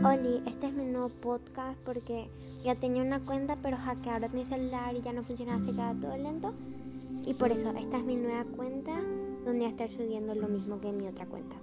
Oli, este es mi nuevo podcast porque ya tenía una cuenta pero hackearon mi celular y ya no funcionaba, se quedaba todo lento. Y por eso esta es mi nueva cuenta donde voy a estar subiendo lo mismo que mi otra cuenta.